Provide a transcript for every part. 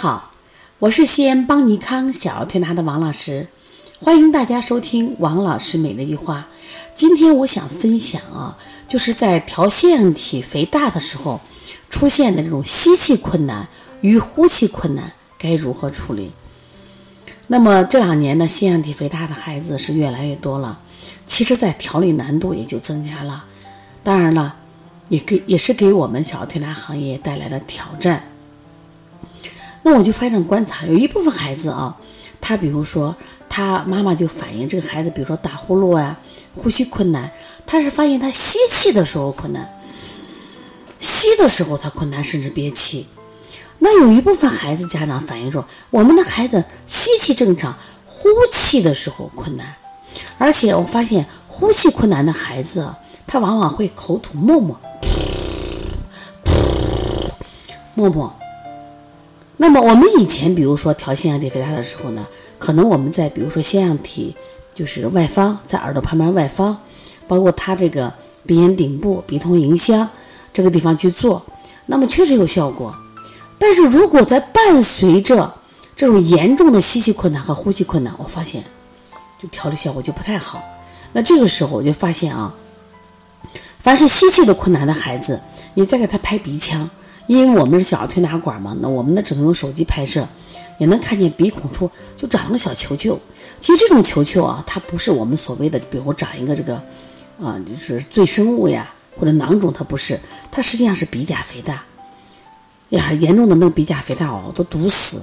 好，我是西安邦尼康小儿推拿的王老师，欢迎大家收听王老师每日一话。今天我想分享啊，就是在调腺体肥大的时候出现的这种吸气困难与呼气困难该如何处理。那么这两年呢，腺样体肥大的孩子是越来越多了，其实，在调理难度也就增加了。当然了，也给也是给我们小儿推拿行业带来了挑战。那我就发现观察，有一部分孩子啊，他比如说他妈妈就反映这个孩子，比如说打呼噜啊，呼吸困难，他是发现他吸气的时候困难，吸的时候他困难，甚至憋气。那有一部分孩子家长反映说，我们的孩子吸气正常，呼气的时候困难，而且我发现呼气困难的孩子，他往往会口吐沫沫，沫沫。那么我们以前，比如说调腺样体肥大的时候呢，可能我们在比如说腺样体就是外方，在耳朵旁边外方，包括它这个鼻咽顶部、鼻通迎香这个地方去做，那么确实有效果。但是如果在伴随着这种严重的吸气困难和呼吸困难，我发现就调理效果就不太好。那这个时候我就发现啊，凡是吸气的困难的孩子，你再给他拍鼻腔。因为我们是小儿推拿馆嘛，那我们呢只能用手机拍摄，也能看见鼻孔处就长了个小球球。其实这种球球啊，它不是我们所谓的，比如长一个这个，啊，就是赘生物呀或者囊肿，它不是，它实际上是鼻甲肥大。呀，严重的那个鼻甲肥大哦，都堵死。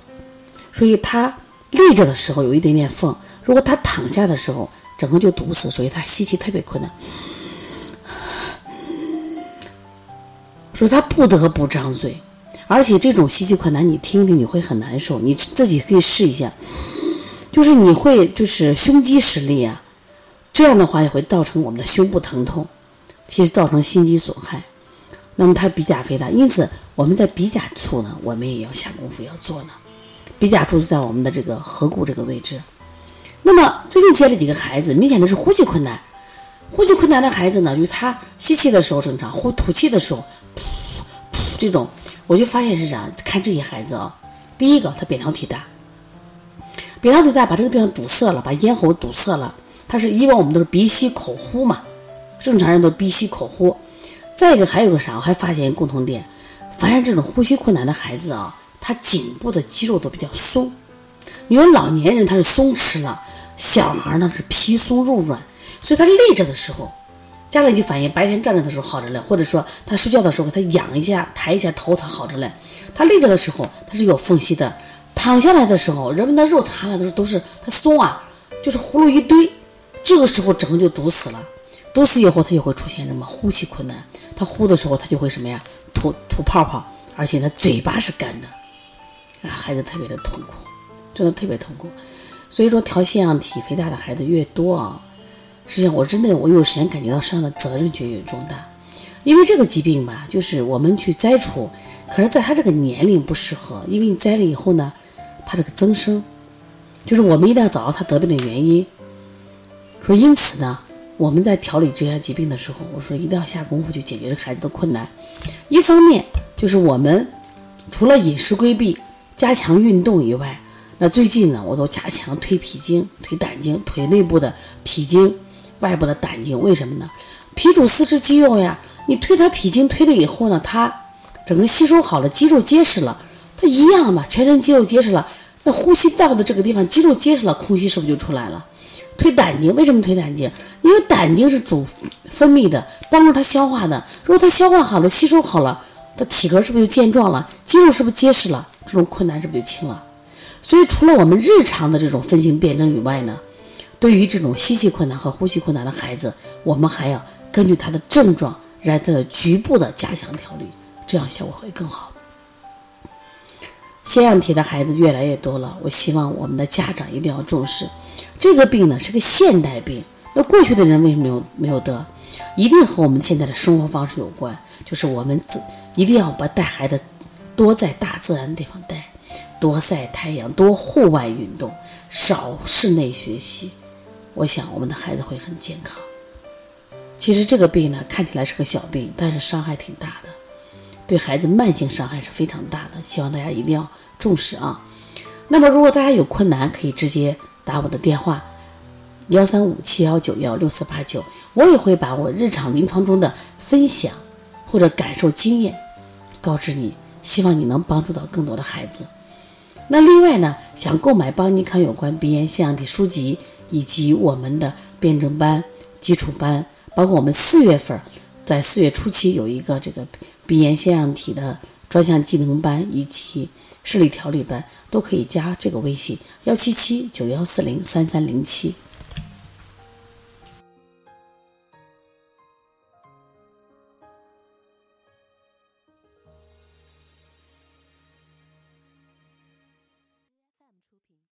所以它立着的时候有一点点缝，如果它躺下的时候，整个就堵死，所以它吸气特别困难。说他不得不张嘴，而且这种吸气困难，你听听你会很难受，你自己可以试一下，就是你会就是胸肌失力啊，这样的话也会造成我们的胸部疼痛，其实造成心肌损害。那么他鼻甲肥大，因此我们在鼻甲处呢，我们也要下功夫要做呢。鼻甲处是在我们的这个颌骨这个位置。那么最近接了几个孩子，明显的是呼吸困难，呼吸困难的孩子呢，就是他吸气的时候正常，呼吐气的时候。这种我就发现是啥？看这些孩子啊，第一个他扁桃体大，扁桃体大把这个地方堵塞了，把咽喉堵塞了。他是以往我们都是鼻吸口呼嘛，正常人都是鼻吸口呼。再一个还有个啥？我还发现一共同点，凡是这种呼吸困难的孩子啊，他颈部的肌肉都比较松。你说老年人他是松弛了，小孩呢是皮松肉软，所以他立着的时候。家长就反映，白天站着的时候好着嘞，或者说他睡觉的时候他仰一下、抬一下头，他好着嘞。他立着的时候他是有缝隙的，躺下来的时候，人们的肉塌了都都是他松啊，就是葫芦一堆，这个时候整个就堵死了。堵死以后，他就会出现什么呼吸困难，他呼的时候他就会什么呀，吐吐泡泡，而且他嘴巴是干的，啊，孩子特别的痛苦，真的特别痛苦。所以说，调腺样体肥大的孩子越多啊。实际上，我真的我有时间感觉到身上的责任却越重大，因为这个疾病吧，就是我们去摘除，可是在他这个年龄不适合，因为你摘了以后呢，他这个增生，就是我们一定要找到他得病的原因。说因此呢，我们在调理这些疾病的时候，我说一定要下功夫去解决这孩子的困难。一方面就是我们除了饮食规避、加强运动以外，那最近呢，我都加强推脾经、推胆经、推内部的脾经。外部的胆经为什么呢？脾主四肢肌肉呀，你推它脾经推了以后呢，它整个吸收好了，肌肉结实了，它一样嘛，全身肌肉结实了，那呼吸道的这个地方肌肉结实了，空气是不是就出来了？推胆经为什么推胆经？因为胆经是主分泌的，帮助它消化的。如果它消化好了，吸收好了，它体格是不是就健壮了？肌肉是不是结实了？这种困难是不是就轻了？所以除了我们日常的这种分型辩证以外呢？对于这种吸气困难和呼吸困难的孩子，我们还要根据他的症状，来做局部的加强调理，这样效果会更好。腺样体的孩子越来越多了，我希望我们的家长一定要重视这个病呢，是个现代病。那过去的人为什么没有没有得？一定和我们现在的生活方式有关，就是我们自一定要把带孩子多在大自然地方带，多晒太阳，多户外运动，少室内学习。我想我们的孩子会很健康。其实这个病呢，看起来是个小病，但是伤害挺大的，对孩子慢性伤害是非常大的。希望大家一定要重视啊。那么如果大家有困难，可以直接打我的电话幺三五七幺九幺六四八九，我也会把我日常临床中的分享或者感受经验告知你，希望你能帮助到更多的孩子。那另外呢，想购买邦尼康有关鼻炎腺样体书籍以及我们的辩证班、基础班，包括我们四月份在四月初期有一个这个鼻炎腺样体的专项技能班以及视力调理班，都可以加这个微信幺七七九幺四零三三零七。